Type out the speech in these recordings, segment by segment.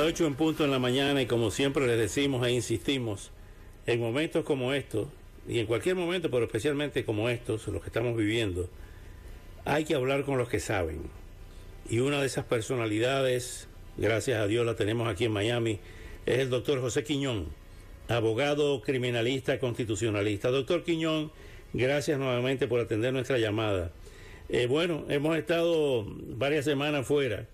8 en punto en la mañana y como siempre les decimos e insistimos, en momentos como estos, y en cualquier momento, pero especialmente como estos, los que estamos viviendo, hay que hablar con los que saben. Y una de esas personalidades, gracias a Dios la tenemos aquí en Miami, es el doctor José Quiñón, abogado criminalista constitucionalista. Doctor Quiñón, gracias nuevamente por atender nuestra llamada. Eh, bueno, hemos estado varias semanas fuera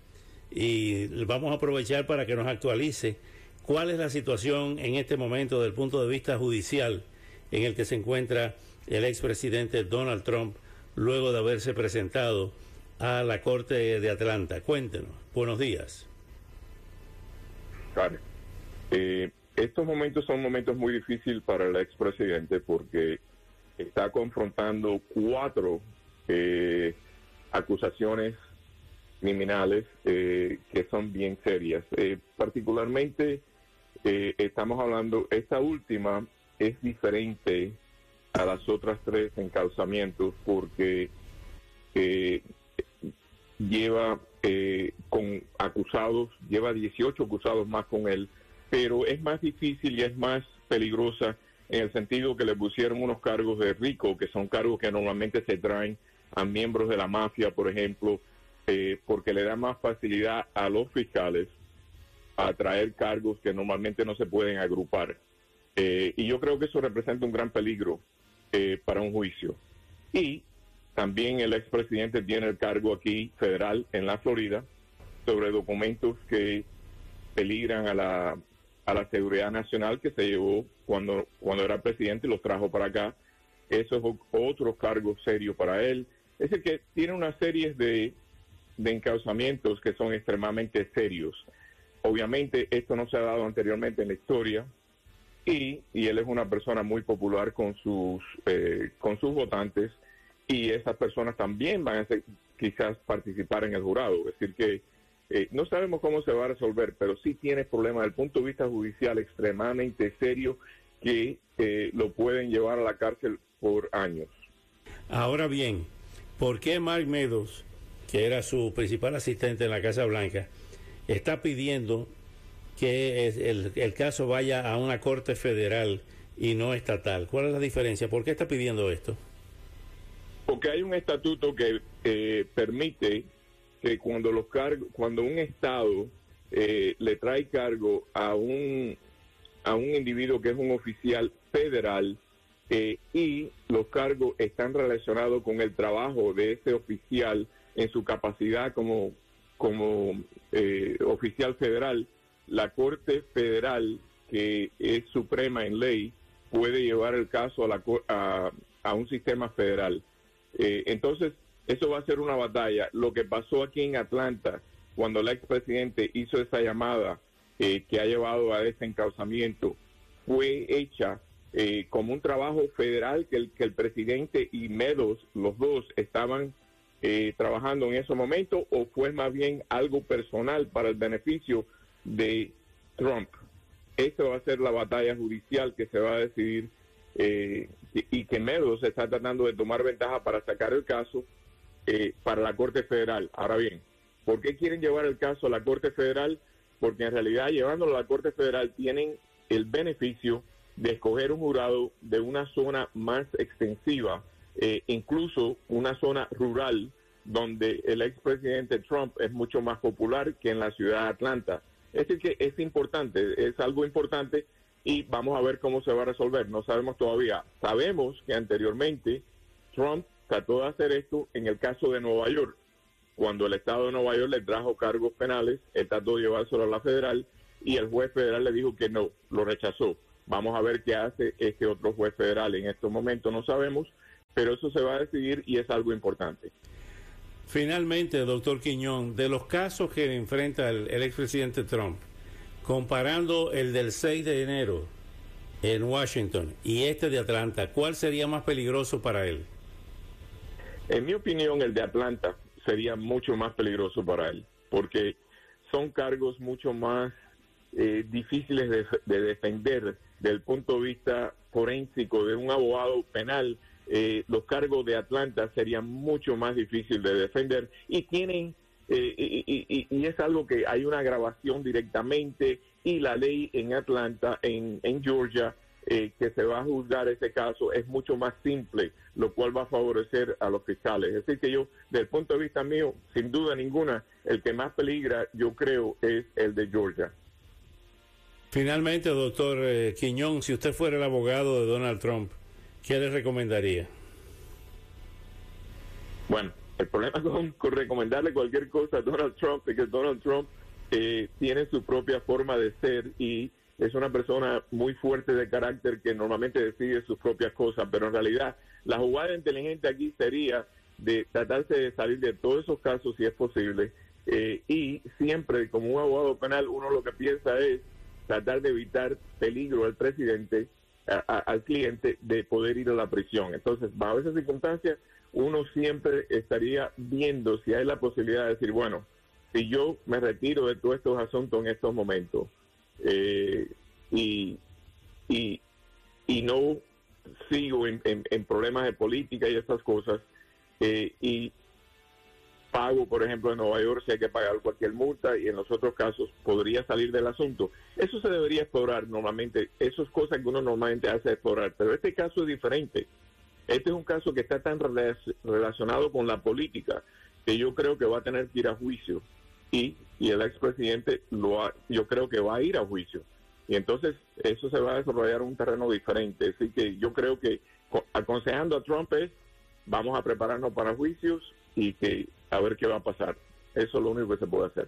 y vamos a aprovechar para que nos actualice cuál es la situación en este momento desde el punto de vista judicial en el que se encuentra el expresidente Donald Trump luego de haberse presentado a la Corte de Atlanta. Cuéntenos. Buenos días. Eh, estos momentos son momentos muy difíciles para el expresidente porque está confrontando cuatro eh, acusaciones criminales eh, que son bien serias. Eh, particularmente eh, estamos hablando, esta última es diferente a las otras tres encauzamientos porque lleva con acusados, lleva 18 acusados más con él, pero es más difícil y es más peligrosa en el sentido que le pusieron unos cargos de rico, que son cargos que normalmente se traen a miembros de la mafia, por ejemplo, eh, porque le da más facilidad a los fiscales a traer cargos que normalmente no se pueden agrupar. Eh, y yo creo que eso representa un gran peligro eh, para un juicio. Y también el expresidente tiene el cargo aquí federal en la Florida sobre documentos que peligran a la, a la seguridad nacional que se llevó cuando, cuando era presidente y los trajo para acá. Eso es otro cargo serio para él. Es decir, que tiene una serie de de encauzamientos que son extremadamente serios. Obviamente esto no se ha dado anteriormente en la historia y, y él es una persona muy popular con sus, eh, con sus votantes y esas personas también van a quizás participar en el jurado. Es decir, que eh, no sabemos cómo se va a resolver, pero sí tiene problemas desde el punto de vista judicial extremadamente serio que eh, lo pueden llevar a la cárcel por años. Ahora bien, ¿por qué Mark Meadows que era su principal asistente en la Casa Blanca, está pidiendo que el, caso vaya a una corte federal y no estatal. ¿Cuál es la diferencia? ¿Por qué está pidiendo esto? Porque hay un estatuto que eh, permite que cuando los cargos, cuando un estado eh, le trae cargo a un a un individuo que es un oficial federal eh, y los cargos están relacionados con el trabajo de ese oficial en su capacidad como, como eh, oficial federal, la Corte Federal, que es suprema en ley, puede llevar el caso a, la, a, a un sistema federal. Eh, entonces, eso va a ser una batalla. Lo que pasó aquí en Atlanta, cuando el expresidente hizo esa llamada eh, que ha llevado a ese encauzamiento, fue hecha como un trabajo federal que el, que el presidente y Meadows, los dos, estaban eh, trabajando en ese momento o fue más bien algo personal para el beneficio de Trump. Esa va a ser la batalla judicial que se va a decidir eh, y que Meadows está tratando de tomar ventaja para sacar el caso eh, para la Corte Federal. Ahora bien, ¿por qué quieren llevar el caso a la Corte Federal? Porque en realidad llevándolo a la Corte Federal tienen el beneficio de escoger un jurado de una zona más extensiva eh, incluso una zona rural donde el expresidente Trump es mucho más popular que en la ciudad de Atlanta. Es decir, que es importante, es algo importante y vamos a ver cómo se va a resolver. No sabemos todavía. Sabemos que anteriormente Trump trató de hacer esto en el caso de Nueva York. Cuando el Estado de Nueva York le trajo cargos penales, él trató de llevárselo a la federal y el juez federal le dijo que no, lo rechazó. Vamos a ver qué hace este otro juez federal. En estos momentos no sabemos, pero eso se va a decidir y es algo importante. Finalmente, doctor Quiñón, de los casos que enfrenta el, el expresidente Trump, comparando el del 6 de enero en Washington y este de Atlanta, ¿cuál sería más peligroso para él? En mi opinión, el de Atlanta sería mucho más peligroso para él, porque son cargos mucho más eh, difíciles de, de, defender desde el punto de vista forénsico de un abogado penal. Eh, los cargos de Atlanta serían mucho más difíciles de defender y tienen eh, y, y, y, es algo que hay una grabación directamente y la ley en Atlanta, en, en Georgia, eh, que se va a juzgar ese caso es mucho más simple, lo cual va a favorecer a los fiscales. Es decir, que yo, desde el punto de vista mío, sin duda ninguna, el que más peligra, yo creo, es el de Georgia. Finalmente, doctor eh, Quiñón, si usted fuera el abogado de Donald Trump, ¿qué le recomendaría? Bueno, el problema con, con recomendarle cualquier cosa a Donald Trump es que Donald Trump eh, tiene su propia forma de ser y es una persona muy fuerte de carácter que normalmente decide sus propias cosas, pero en realidad la jugada inteligente aquí sería de tratarse de salir de todos esos casos si es posible eh, y siempre como un abogado penal uno lo que piensa es tratar de evitar peligro al presidente, al cliente de poder ir a la prisión. Entonces, bajo esas circunstancias, uno siempre estaría viendo si hay la posibilidad de decir, bueno, si yo me retiro de todos estos asuntos en estos momentos eh, y, y, y, no sigo en, en, problemas de política y estas cosas, eh, y pago, por ejemplo, en Nueva York si hay que pagar cualquier multa y en los otros casos podría salir del asunto. Eso se debería explorar normalmente, eso es cosas que uno normalmente hace explorar, pero este caso es diferente. Este es un caso que está tan relacionado con la política que yo creo que va a tener que ir a juicio y, y el expresidente lo ha, yo creo que va a ir a juicio. Y entonces eso se va a desarrollar un terreno diferente. Así que yo creo que aconsejando a Trump es vamos a prepararnos para juicios y que a ver qué va a pasar. Eso es lo único que se puede hacer.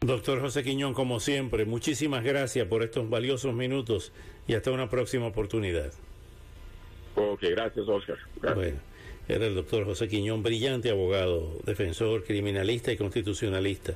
Doctor José Quiñón, como siempre, muchísimas gracias por estos valiosos minutos y hasta una próxima oportunidad. Ok, gracias, Oscar. Gracias. Bueno, era el doctor José Quiñón, brillante abogado, defensor, criminalista y constitucionalista.